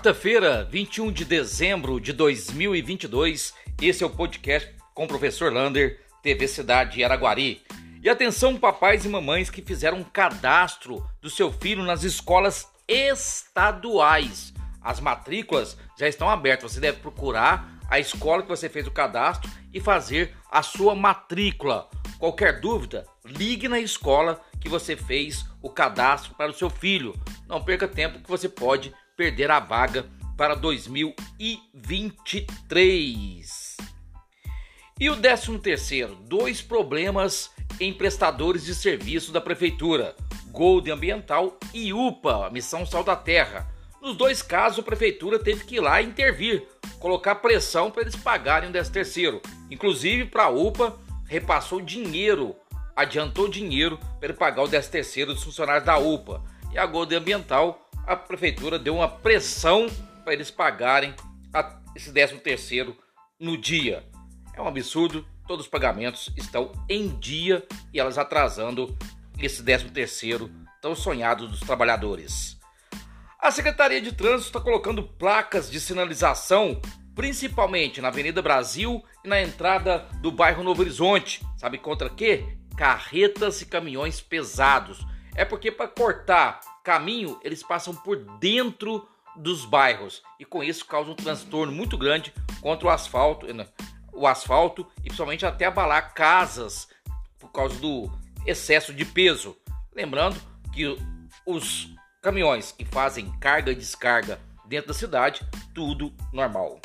Quarta-feira, 21 de dezembro de 2022, esse é o podcast com o professor Lander, TV Cidade Araguari. E atenção, papais e mamães que fizeram cadastro do seu filho nas escolas estaduais. As matrículas já estão abertas. Você deve procurar a escola que você fez o cadastro e fazer a sua matrícula. Qualquer dúvida, ligue na escola que você fez o cadastro para o seu filho. Não perca tempo que você pode perder a vaga para 2023. E o 13 terceiro, dois problemas em prestadores de serviço da prefeitura, Gold Ambiental e UPA, Missão Sal da Terra. Nos dois casos, a prefeitura teve que ir lá intervir, colocar pressão para eles pagarem o 13 terceiro. Inclusive, para a UPA, repassou dinheiro, adiantou dinheiro para pagar o 13 terceiro dos funcionários da UPA. E a Gold Ambiental a prefeitura deu uma pressão para eles pagarem a, esse 13 terceiro no dia. É um absurdo, todos os pagamentos estão em dia e elas atrasando esse 13 terceiro tão sonhado dos trabalhadores. A Secretaria de Trânsito está colocando placas de sinalização, principalmente na Avenida Brasil e na entrada do bairro Novo Horizonte. Sabe contra quê? Carretas e caminhões pesados. É porque para cortar caminho, eles passam por dentro dos bairros e com isso causam um transtorno muito grande contra o asfalto, né, o asfalto e principalmente até abalar casas por causa do excesso de peso. Lembrando que os caminhões que fazem carga e descarga dentro da cidade, tudo normal.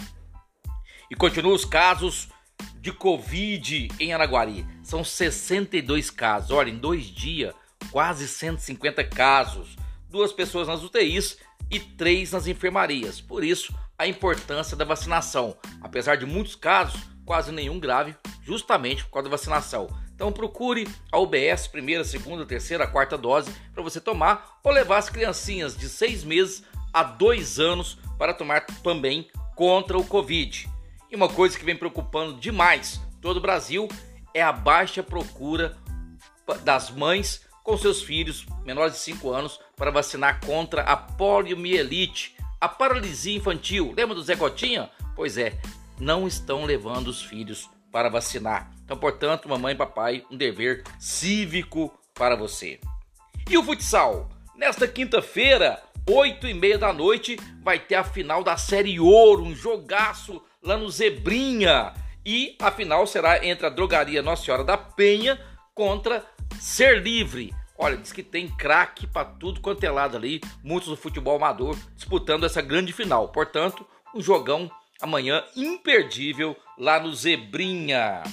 E continuam os casos de Covid em Araguari. São 62 casos. Olha, em dois dias, quase 150 casos duas pessoas nas UTIs e três nas enfermarias. Por isso, a importância da vacinação. Apesar de muitos casos, quase nenhum grave, justamente por causa da vacinação. Então procure a UBS, primeira, segunda, terceira, quarta dose para você tomar ou levar as criancinhas de seis meses a dois anos para tomar também contra o Covid. E uma coisa que vem preocupando demais todo o Brasil é a baixa procura das mães com seus filhos menores de 5 anos para vacinar contra a poliomielite, a paralisia infantil. Lembra do Zé Gotinha? Pois é, não estão levando os filhos para vacinar. Então, portanto, mamãe e papai, um dever cívico para você. E o futsal? Nesta quinta-feira, 8 e meia da noite, vai ter a final da Série Ouro, um jogaço lá no Zebrinha. E a final será entre a Drogaria Nossa Senhora da Penha contra Ser livre. Olha, diz que tem craque para tudo quanto é lado ali, muitos do futebol amador disputando essa grande final. Portanto, um jogão amanhã imperdível lá no Zebrinha.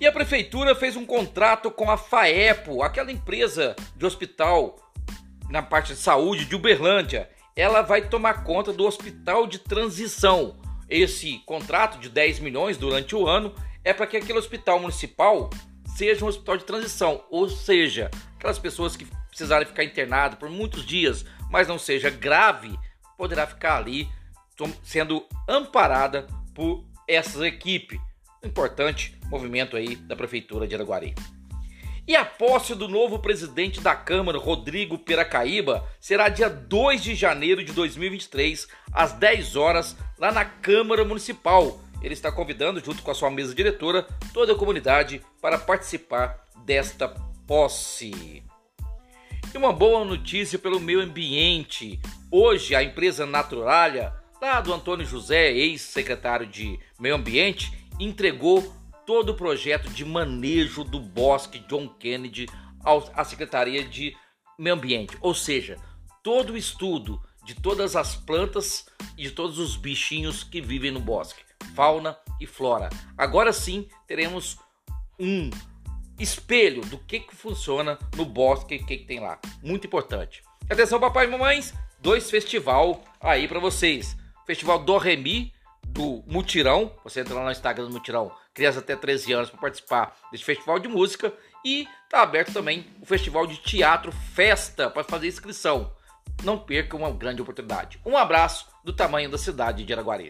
E a prefeitura fez um contrato com a FAEPO, aquela empresa de hospital na parte de saúde de Uberlândia. Ela vai tomar conta do hospital de transição. Esse contrato de 10 milhões durante o ano é para que aquele hospital municipal seja um hospital de transição, ou seja, aquelas pessoas que precisarem ficar internadas por muitos dias, mas não seja grave, poderá ficar ali sendo amparada por essa equipe. Importante movimento aí da prefeitura de Araguari. E a posse do novo presidente da Câmara, Rodrigo Piracaíba, será dia 2 de janeiro de 2023, às 10 horas, lá na Câmara Municipal ele está convidando, junto com a sua mesa diretora, toda a comunidade para participar desta posse. E uma boa notícia pelo meio ambiente. Hoje, a empresa Naturalia, lá do Antônio José, ex-secretário de Meio Ambiente, entregou todo o projeto de manejo do bosque John Kennedy à Secretaria de Meio Ambiente. Ou seja, todo o estudo de todas as plantas e de todos os bichinhos que vivem no bosque fauna e flora. Agora sim teremos um espelho do que, que funciona no bosque e o que, que tem lá. Muito importante. Atenção, papai e mamães, dois festival aí para vocês. Festival do Remi, do Mutirão. Você entra lá no Instagram do Mutirão, crianças até 13 anos para participar desse festival de música. E tá aberto também o Festival de Teatro Festa para fazer inscrição. Não perca uma grande oportunidade. Um abraço do tamanho da cidade de Araguari.